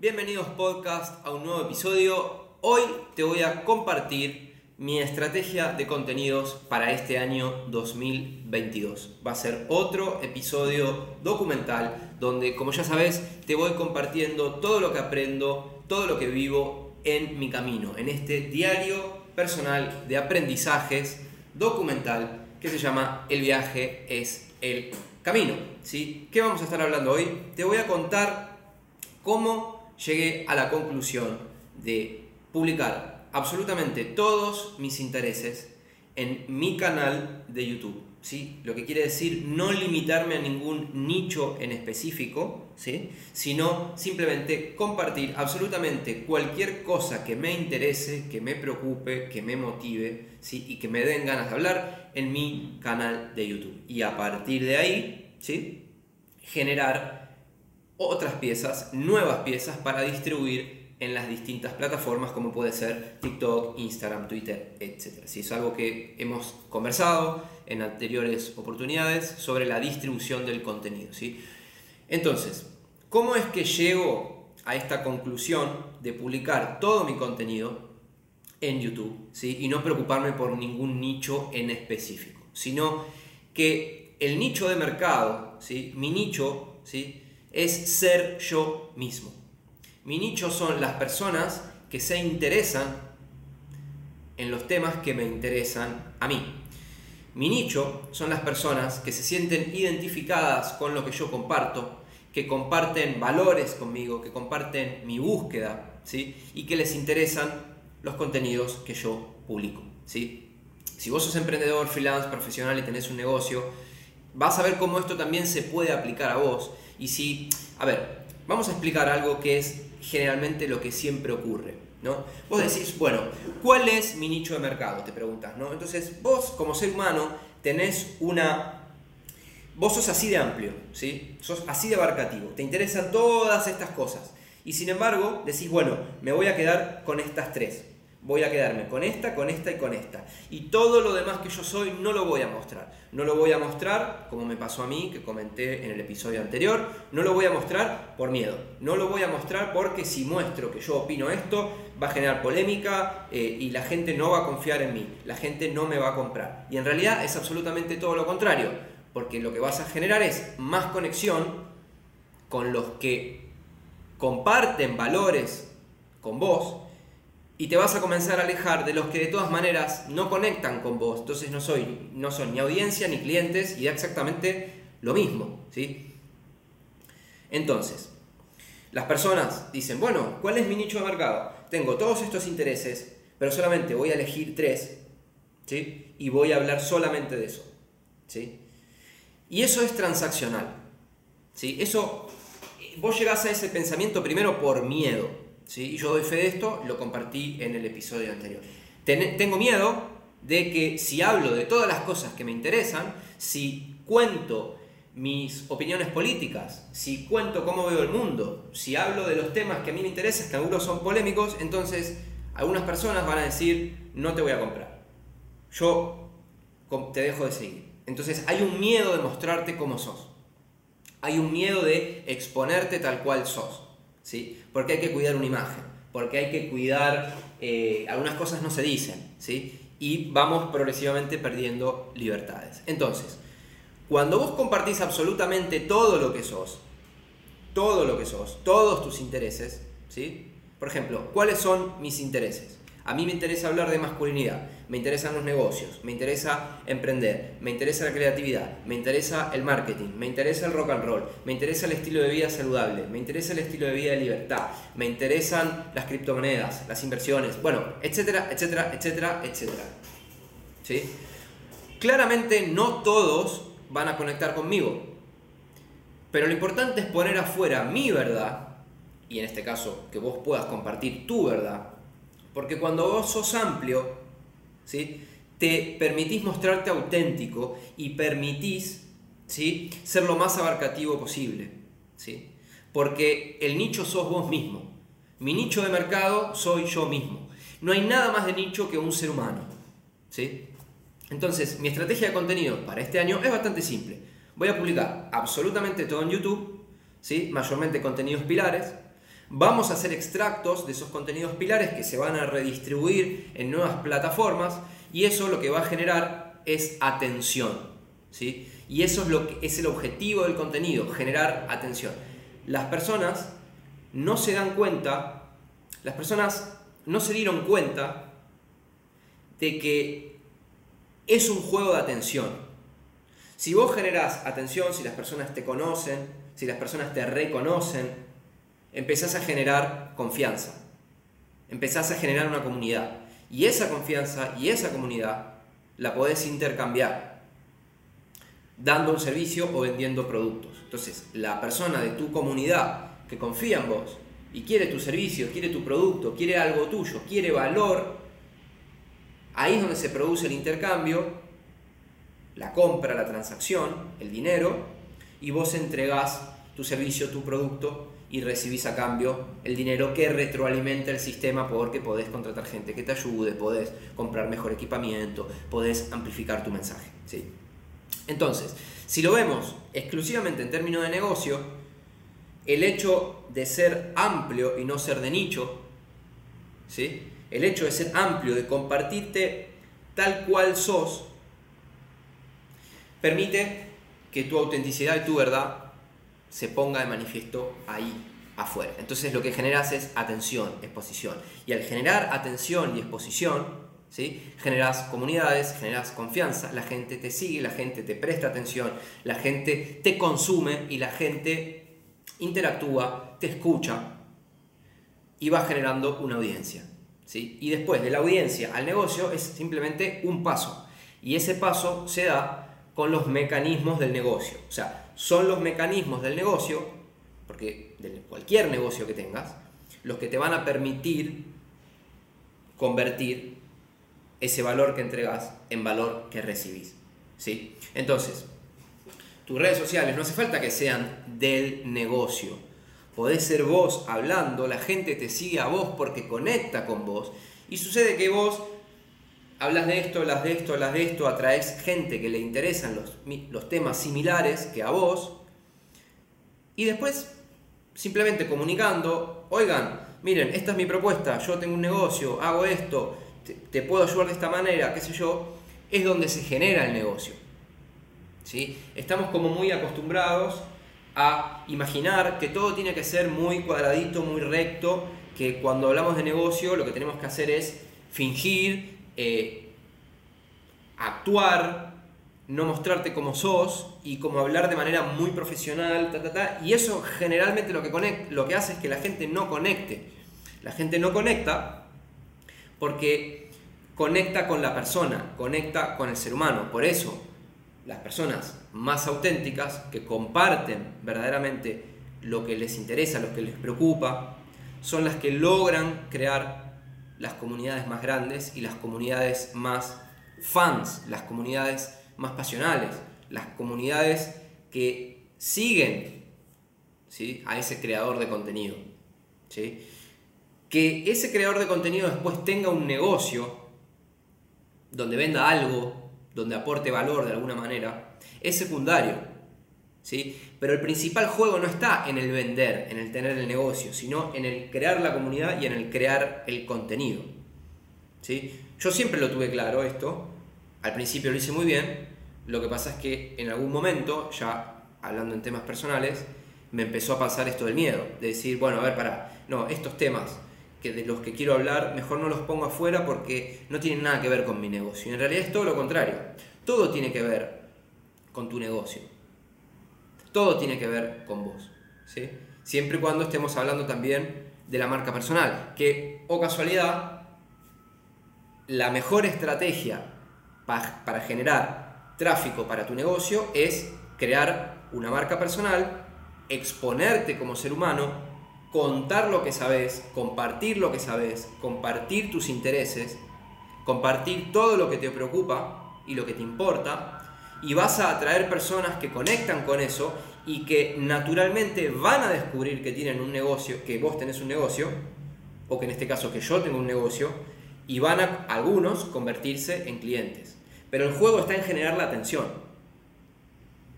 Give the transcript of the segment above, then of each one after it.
Bienvenidos podcast a un nuevo episodio. Hoy te voy a compartir mi estrategia de contenidos para este año 2022. Va a ser otro episodio documental donde, como ya sabes, te voy compartiendo todo lo que aprendo, todo lo que vivo en mi camino, en este diario personal de aprendizajes documental que se llama El viaje es el camino. ¿sí? ¿Qué vamos a estar hablando hoy? Te voy a contar cómo llegué a la conclusión de publicar absolutamente todos mis intereses en mi canal de YouTube. ¿sí? Lo que quiere decir no limitarme a ningún nicho en específico, ¿sí? sino simplemente compartir absolutamente cualquier cosa que me interese, que me preocupe, que me motive ¿sí? y que me den ganas de hablar en mi canal de YouTube. Y a partir de ahí, ¿sí? generar otras piezas, nuevas piezas para distribuir en las distintas plataformas como puede ser TikTok, Instagram, Twitter, etc. Si es algo que hemos conversado en anteriores oportunidades sobre la distribución del contenido. ¿sí? Entonces, ¿cómo es que llego a esta conclusión de publicar todo mi contenido en YouTube ¿sí? y no preocuparme por ningún nicho en específico, sino que el nicho de mercado, ¿sí? mi nicho, ¿sí? Es ser yo mismo. Mi nicho son las personas que se interesan en los temas que me interesan a mí. Mi nicho son las personas que se sienten identificadas con lo que yo comparto, que comparten valores conmigo, que comparten mi búsqueda, ¿sí? Y que les interesan los contenidos que yo publico, ¿sí? Si vos sos emprendedor, freelance, profesional y tenés un negocio, vas a ver cómo esto también se puede aplicar a vos. Y si, a ver, vamos a explicar algo que es generalmente lo que siempre ocurre. ¿no? Vos decís, bueno, ¿cuál es mi nicho de mercado? Te preguntas, ¿no? Entonces, vos como ser humano tenés una... Vos sos así de amplio, ¿sí? Sos así de abarcativo, te interesan todas estas cosas. Y sin embargo, decís, bueno, me voy a quedar con estas tres voy a quedarme con esta, con esta y con esta. Y todo lo demás que yo soy no lo voy a mostrar. No lo voy a mostrar, como me pasó a mí, que comenté en el episodio anterior, no lo voy a mostrar por miedo. No lo voy a mostrar porque si muestro que yo opino esto, va a generar polémica eh, y la gente no va a confiar en mí. La gente no me va a comprar. Y en realidad es absolutamente todo lo contrario. Porque lo que vas a generar es más conexión con los que comparten valores con vos y te vas a comenzar a alejar de los que de todas maneras no conectan con vos. Entonces no, soy, no son ni audiencia ni clientes y exactamente lo mismo. ¿sí? Entonces, las personas dicen, bueno, ¿cuál es mi nicho de mercado? Tengo todos estos intereses, pero solamente voy a elegir tres ¿sí? y voy a hablar solamente de eso. ¿sí? Y eso es transaccional. ¿sí? Eso, vos llegás a ese pensamiento primero por miedo. ¿Sí? Yo doy fe de esto, lo compartí en el episodio anterior. tengo miedo de que si hablo de todas las cosas que me interesan, si cuento mis opiniones políticas, si cuento cómo veo el mundo, si hablo de los temas que a mí me interesan, que algunos son polémicos, entonces algunas personas van a decir, no te voy a comprar. Yo te dejo de seguir. Entonces hay un miedo de mostrarte como sos. Hay un miedo de exponerte tal cual sos. ¿Sí? Porque hay que cuidar una imagen, porque hay que cuidar, eh, algunas cosas no se dicen, ¿sí? Y vamos progresivamente perdiendo libertades. Entonces, cuando vos compartís absolutamente todo lo que sos, todo lo que sos, todos tus intereses, ¿sí? Por ejemplo, ¿cuáles son mis intereses? A mí me interesa hablar de masculinidad, me interesan los negocios, me interesa emprender, me interesa la creatividad, me interesa el marketing, me interesa el rock and roll, me interesa el estilo de vida saludable, me interesa el estilo de vida de libertad, me interesan las criptomonedas, las inversiones, bueno, etcétera, etcétera, etcétera, etcétera. ¿Sí? Claramente no todos van a conectar conmigo, pero lo importante es poner afuera mi verdad, y en este caso que vos puedas compartir tu verdad, porque cuando vos sos amplio, ¿sí? te permitís mostrarte auténtico y permitís ¿sí? ser lo más abarcativo posible. ¿sí? Porque el nicho sos vos mismo. Mi nicho de mercado soy yo mismo. No hay nada más de nicho que un ser humano. ¿sí? Entonces, mi estrategia de contenido para este año es bastante simple. Voy a publicar absolutamente todo en YouTube, ¿sí? mayormente contenidos pilares, Vamos a hacer extractos de esos contenidos pilares que se van a redistribuir en nuevas plataformas y eso lo que va a generar es atención. ¿sí? Y eso es, lo que, es el objetivo del contenido, generar atención. Las personas no se dan cuenta, las personas no se dieron cuenta de que es un juego de atención. Si vos generás atención, si las personas te conocen, si las personas te reconocen, empezás a generar confianza, empezás a generar una comunidad. Y esa confianza y esa comunidad la podés intercambiar dando un servicio o vendiendo productos. Entonces, la persona de tu comunidad que confía en vos y quiere tu servicio, quiere tu producto, quiere algo tuyo, quiere valor, ahí es donde se produce el intercambio, la compra, la transacción, el dinero, y vos entregás tu servicio, tu producto y recibís a cambio el dinero que retroalimenta el sistema porque podés contratar gente que te ayude, podés comprar mejor equipamiento, podés amplificar tu mensaje. ¿sí? Entonces, si lo vemos exclusivamente en términos de negocio, el hecho de ser amplio y no ser de nicho, ¿sí? el hecho de ser amplio, de compartirte tal cual sos, permite que tu autenticidad y tu verdad se ponga de manifiesto ahí afuera. Entonces lo que generas es atención, exposición. Y al generar atención y exposición, ¿sí? generas comunidades, generas confianza, la gente te sigue, la gente te presta atención, la gente te consume y la gente interactúa, te escucha y va generando una audiencia. ¿sí? Y después de la audiencia al negocio es simplemente un paso. Y ese paso se da con los mecanismos del negocio. O sea, son los mecanismos del negocio, porque de cualquier negocio que tengas, los que te van a permitir convertir ese valor que entregas en valor que recibís. ¿sí? Entonces, tus redes sociales no hace falta que sean del negocio. Podés ser vos hablando, la gente te sigue a vos porque conecta con vos. Y sucede que vos hablas de esto, hablas de esto, hablas de esto, atraes gente que le interesan los, temas similares que a vos, y después simplemente comunicando, oigan, miren, esta es mi propuesta, yo tengo un negocio, hago esto, te, puedo ayudar de esta manera, qué sé yo, es donde se genera el negocio. ¿sí? Estamos como muy acostumbrados a imaginar que todo tiene que ser muy cuadradito, muy recto, que cuando hablamos de negocio lo que tenemos que hacer es fingir, eh, actuar, no mostrarte como sos y como hablar de manera muy profesional, y eso generalmente lo que, lo que hace es que la gente no conecte. La gente no conecta porque conecta con la persona, conecta con el ser humano. Por eso, las personas más auténticas que comparten verdaderamente lo que les interesa, lo que les preocupa, son las que logran crear las comunidades más grandes y las comunidades más fans, las comunidades más pasionales, las comunidades que siguen ¿sí? a ese creador de contenido. ¿sí? Que ese creador de contenido después tenga un negocio donde venda algo, donde aporte valor de alguna manera, es secundario. ¿Sí? Pero el principal juego no está en el vender, en el tener el negocio, sino en el crear la comunidad y en el crear el contenido. ¿sí? Yo siempre lo tuve claro esto, al principio lo hice muy bien, lo que pasa es que en algún momento, ya hablando en temas personales, me empezó a pasar esto del miedo, de decir, bueno, a ver, para, no, estos temas que de los que quiero hablar, mejor no los pongo afuera porque no tienen nada que ver con mi negocio. Y en realidad es todo lo contrario. Todo tiene que ver con tu negocio. Todo tiene que ver con vos. ¿sí? Siempre y cuando estemos hablando también de la marca personal. Que, o casualidad, la mejor estrategia para generar tráfico para tu negocio es crear una marca personal, exponerte como ser humano, contar lo que sabes, compartir lo que sabes, compartir tus intereses, compartir todo lo que te preocupa y lo que te importa y vas a atraer personas que conectan con eso y que naturalmente van a descubrir que tienen un negocio, que vos tenés un negocio, o que en este caso que yo tengo un negocio, y van a algunos convertirse en clientes. Pero el juego está en generar la atención.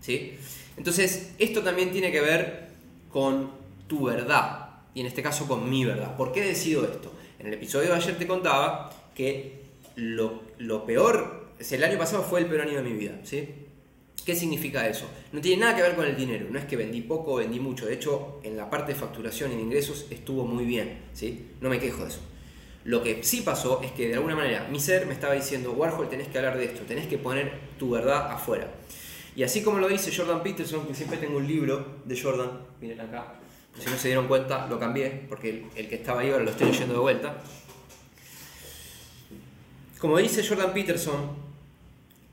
¿Sí? Entonces, esto también tiene que ver con tu verdad. y en este caso con mi verdad. ¿Por qué decido esto? En el episodio de ayer te contaba que lo, lo peor, el año pasado fue el peor año de mi vida, ¿sí? ¿Qué significa eso? No tiene nada que ver con el dinero, no es que vendí poco o vendí mucho, de hecho en la parte de facturación y de ingresos estuvo muy bien, ¿sí? No me quejo de eso. Lo que sí pasó es que de alguna manera mi ser me estaba diciendo, Warhol, tenés que hablar de esto, tenés que poner tu verdad afuera. Y así como lo dice Jordan Peterson, que siempre tengo un libro de Jordan, miren acá, si no se dieron cuenta lo cambié, porque el, que estaba ahí ahora lo estoy leyendo de vuelta. Como dice Jordan Peterson,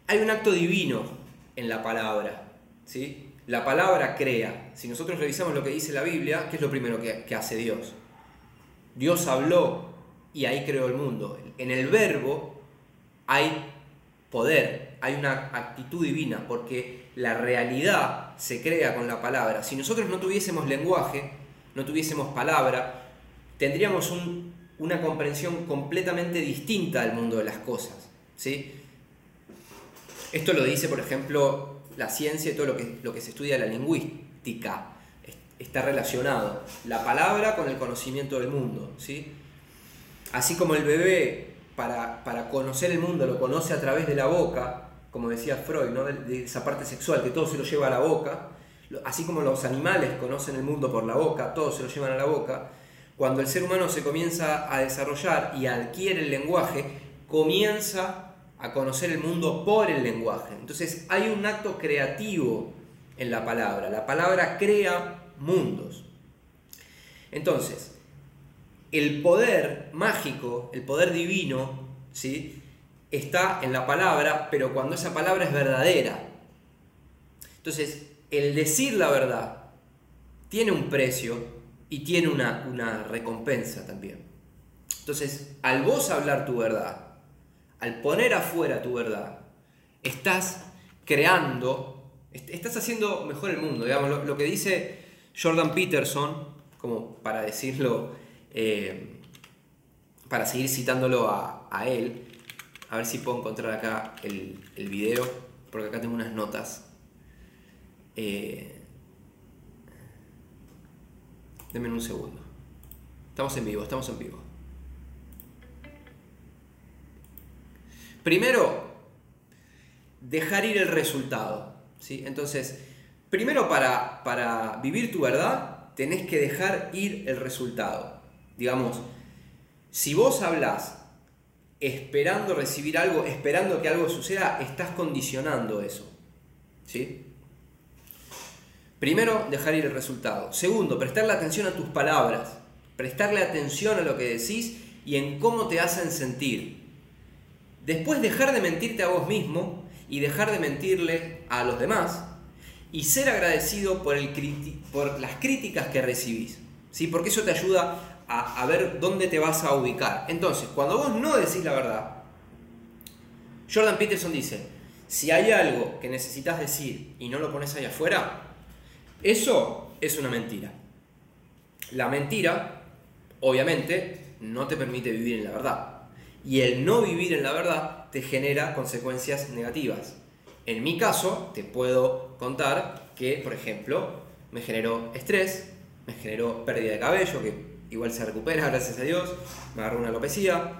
hay un acto divino en la palabra. ¿sí? La palabra crea. Si nosotros revisamos lo que dice la Biblia, ¿qué es lo primero que, hace Dios? Dios habló y ahí creó el mundo. En el verbo hay poder, hay una actitud divina, porque la realidad se crea con la palabra. Si nosotros no tuviésemos lenguaje, no tuviésemos palabra, tendríamos una comprensión completamente distinta del mundo de las cosas. ¿sí? Esto lo dice, por ejemplo, la ciencia y todo lo que, lo que se estudia la lingüística. Está relacionado la palabra con el conocimiento del mundo. ¿sí? Así como el bebé, para, para conocer el mundo, lo conoce a través de la boca, como decía Freud, ¿no? de, esa parte sexual, que todo se lo lleva a la boca, así como los animales conocen el mundo por la boca, todos se lo llevan a la boca, cuando el ser humano se comienza a desarrollar y adquiere el lenguaje, comienza a conocer el mundo por el lenguaje. Entonces hay un acto creativo en la palabra. La palabra crea mundos. Entonces, el poder mágico, el poder divino, ¿sí? está en la palabra, pero cuando esa palabra es verdadera. Entonces, el decir la verdad tiene un precio y tiene una, una recompensa también. Entonces, al vos hablar tu verdad, al poner afuera tu verdad, estás creando, estás haciendo mejor el mundo. Digamos, lo, que dice Jordan Peterson, como para decirlo, eh, para seguir citándolo a, él, a ver si puedo encontrar acá el, el video, porque acá tengo unas notas. Eh, denme un segundo. Estamos en vivo, estamos en vivo. Primero, dejar ir el resultado. ¿sí? Entonces, primero para, para vivir tu verdad, tenés que dejar ir el resultado. Digamos, si vos hablas esperando recibir algo, esperando que algo suceda, estás condicionando eso. ¿Sí? Primero, dejar ir el resultado. Segundo, prestarle atención a tus palabras. Prestarle atención a lo que decís y en cómo te hacen sentir. Después, dejar de mentirte a vos mismo y dejar de mentirle a los demás. Y ser agradecido por, las críticas que recibís. ¿sí? Porque eso te ayuda a, ver dónde te vas a ubicar. Entonces, cuando vos no decís la verdad, Jordan Peterson dice, si hay algo que necesitas decir y no lo pones ahí afuera, eso es una mentira. La mentira, obviamente, no te permite vivir en la verdad. Y el no vivir en la verdad te genera consecuencias negativas. En mi caso, te puedo contar que, por ejemplo, me generó estrés, me generó pérdida de cabello, que igual se recupera, gracias a Dios, me agarró una alopecia,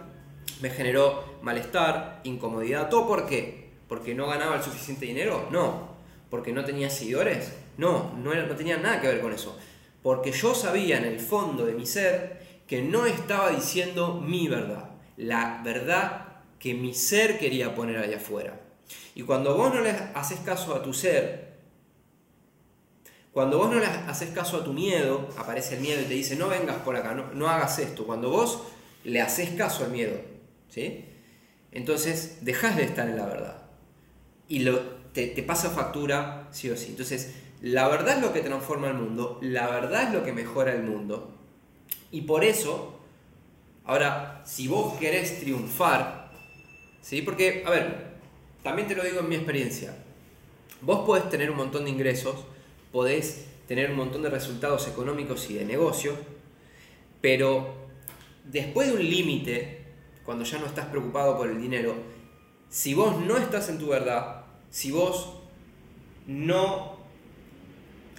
me generó malestar, incomodidad, ¿todo por qué? ¿Porque no ganaba el suficiente dinero? No. ¿Porque no tenía seguidores? No, no, no tenía nada que ver con eso. Porque yo sabía en el fondo de mi ser que no estaba diciendo mi verdad, la verdad que mi ser quería poner allá afuera. Y cuando vos no le haces caso a tu ser, cuando vos no le haces caso a tu miedo, aparece el miedo y te dice, no vengas por acá, no, hagas esto. Cuando vos le haces caso al miedo, ¿sí? Entonces dejas de estar en la verdad. Y lo, te, te pasa factura sí o sí. Entonces, la verdad es lo que transforma el mundo, la verdad es lo que mejora el mundo. Y por eso, ahora, si vos querés triunfar, ¿sí? Porque, a ver, también te lo digo en mi experiencia, vos podés tener un montón de ingresos, podés tener un montón de resultados económicos y de negocio, pero después de un límite, cuando ya no estás preocupado por el dinero, si vos no estás en tu verdad, si vos no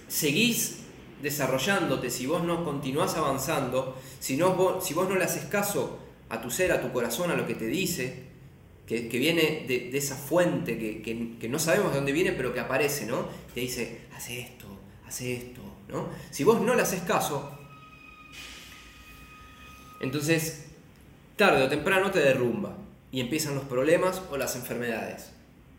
seguís desarrollándote, si vos no continuás avanzando, si, no, vos, si vos no le haces caso a tu ser, a tu corazón, a lo que te dice, que, viene de, esa fuente que, no sabemos de dónde viene, pero que aparece, ¿no? Te dice, hace esto, hace esto, ¿no? Si vos no le haces caso, entonces tarde o temprano te derrumba y empiezan los problemas o las enfermedades.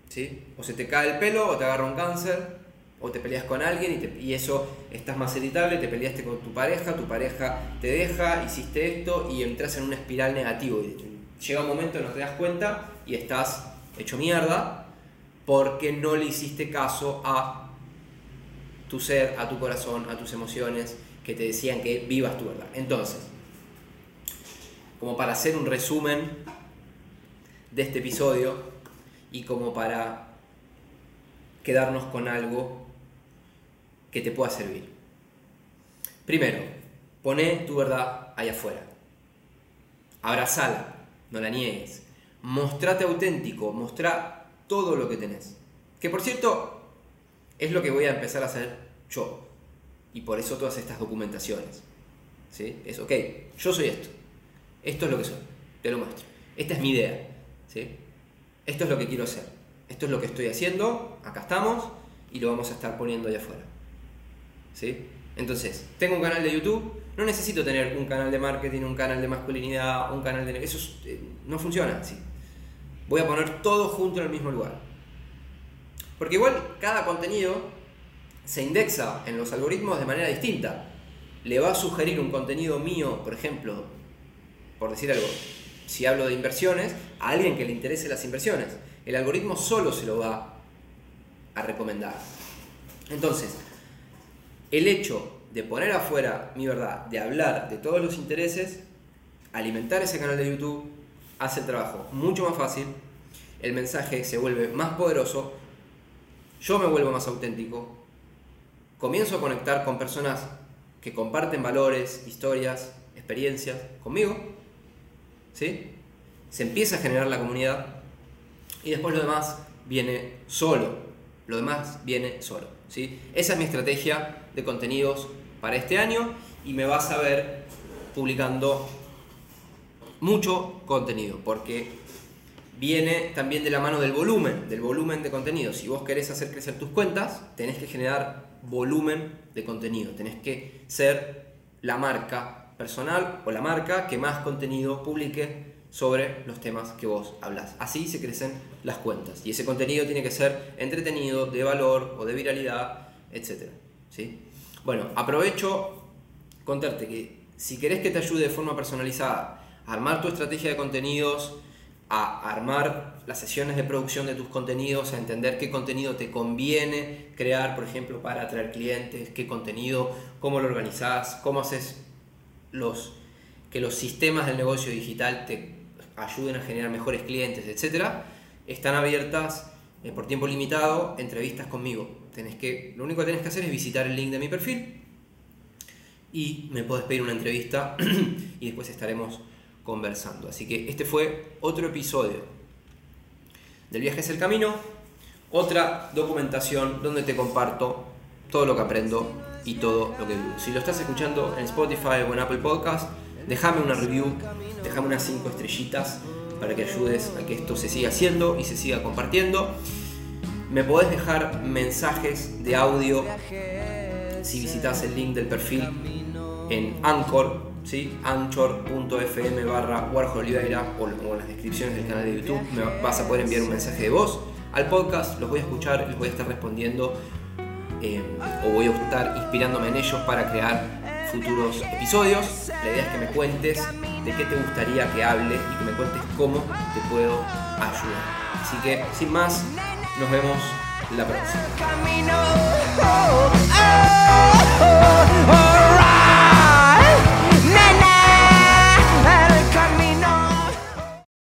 ¿sí? O se te cae el pelo o te agarra un cáncer o te peleas con alguien y, eso estás más irritable, te peleaste con tu pareja, tu pareja te deja, hiciste esto y entras en una espiral negativa. llega un momento no te das cuenta y estás hecho mierda porque no le hiciste caso a tu ser, a tu corazón, a tus emociones que te decían que vivas tu verdad. Entonces, como para hacer un resumen de este episodio y como para quedarnos con algo que te pueda servir. Primero, pone tu verdad allá afuera. Abrazala, no la niegues. Mostrate auténtico, mostra todo lo que tenés. Que por cierto, es lo que voy a empezar a hacer yo. Y por eso todas estas documentaciones. ¿Sí? Es, ok, yo soy esto. Esto es lo que soy. Te lo muestro. Esta es mi idea. ¿Sí? Esto es lo que quiero hacer. Esto es lo que estoy haciendo. Acá estamos. Y lo vamos a estar poniendo allá afuera. ¿Sí? Entonces, tengo un canal de YouTube, no necesito tener un canal de marketing, un canal de masculinidad, un canal de... Eso eh, no funciona. Voy a poner todo junto en el mismo lugar. Porque igual cada contenido se indexa en los algoritmos de manera distinta. Le va a sugerir un contenido mío, por ejemplo, por decir algo, si hablo de inversiones, a alguien que le interese las inversiones. El algoritmo solo se lo va a recomendar. Entonces, el hecho de poner afuera mi verdad, de hablar de todos los intereses, alimentar ese canal de YouTube, hace el trabajo mucho más fácil, el mensaje se vuelve más poderoso, yo me vuelvo más auténtico, comienzo a conectar con personas que comparten valores, historias, experiencias conmigo, ¿sí? Se empieza a generar la comunidad y después lo demás viene solo, lo demás viene solo, ¿sí? Esa es mi estrategia de contenidos para este año y me vas a ver publicando mucho contenido porque viene también de la mano del volumen, del volumen de contenido. Si vos querés hacer crecer tus cuentas, tenés que generar volumen de contenido, tenés que ser la marca personal o la marca que más contenido publique sobre los temas que vos hablas. Así se crecen las cuentas y ese contenido tiene que ser entretenido, de valor o de viralidad, etcétera. ¿sí? Bueno, aprovecho contarte que si querés que te ayude de forma personalizada a armar tu estrategia de contenidos, a armar las sesiones de producción de tus contenidos, a entender qué contenido te conviene crear, por ejemplo, para atraer clientes, qué contenido, cómo lo organizás, cómo haces los, que los sistemas del negocio digital te ayuden a generar mejores clientes, etc., están abiertas eh, por tiempo limitado entrevistas conmigo tenés que, lo único que tenés que hacer es visitar el link de mi perfil y me podés pedir una entrevista y después estaremos conversando. Así que este fue otro episodio del viaje es el camino, otra documentación donde te comparto todo lo que aprendo y todo lo que vivo. Si lo estás escuchando en Spotify o en Apple Podcast, déjame una review, déjame unas 5 estrellitas para que ayudes a que esto se siga haciendo y se siga compartiendo. Me podés dejar mensajes de audio si visitas el link del perfil en Anchor, ¿sí? anchor.fm barra Oliveira o, en las descripciones del canal de YouTube. Me vas a poder enviar un mensaje de voz al podcast, los voy a escuchar, les voy a estar respondiendo eh, o voy a estar inspirándome en ellos para crear futuros episodios. La idea es que me cuentes de qué te gustaría que hable y que me cuentes cómo te puedo ayudar. Así que, sin más, nos vemos la próxima.